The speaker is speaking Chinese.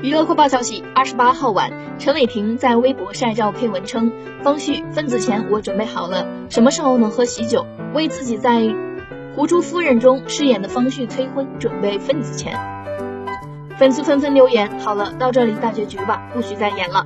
娱乐快报消息：二十八号晚，陈伟霆在微博晒照配文称：“方旭，分子钱我准备好了，什么时候能喝喜酒？”为自己在《胡珠夫人》中饰演的方旭催婚，准备份子钱。粉丝纷纷留言：“好了，到这里大结局吧，不许再演了。”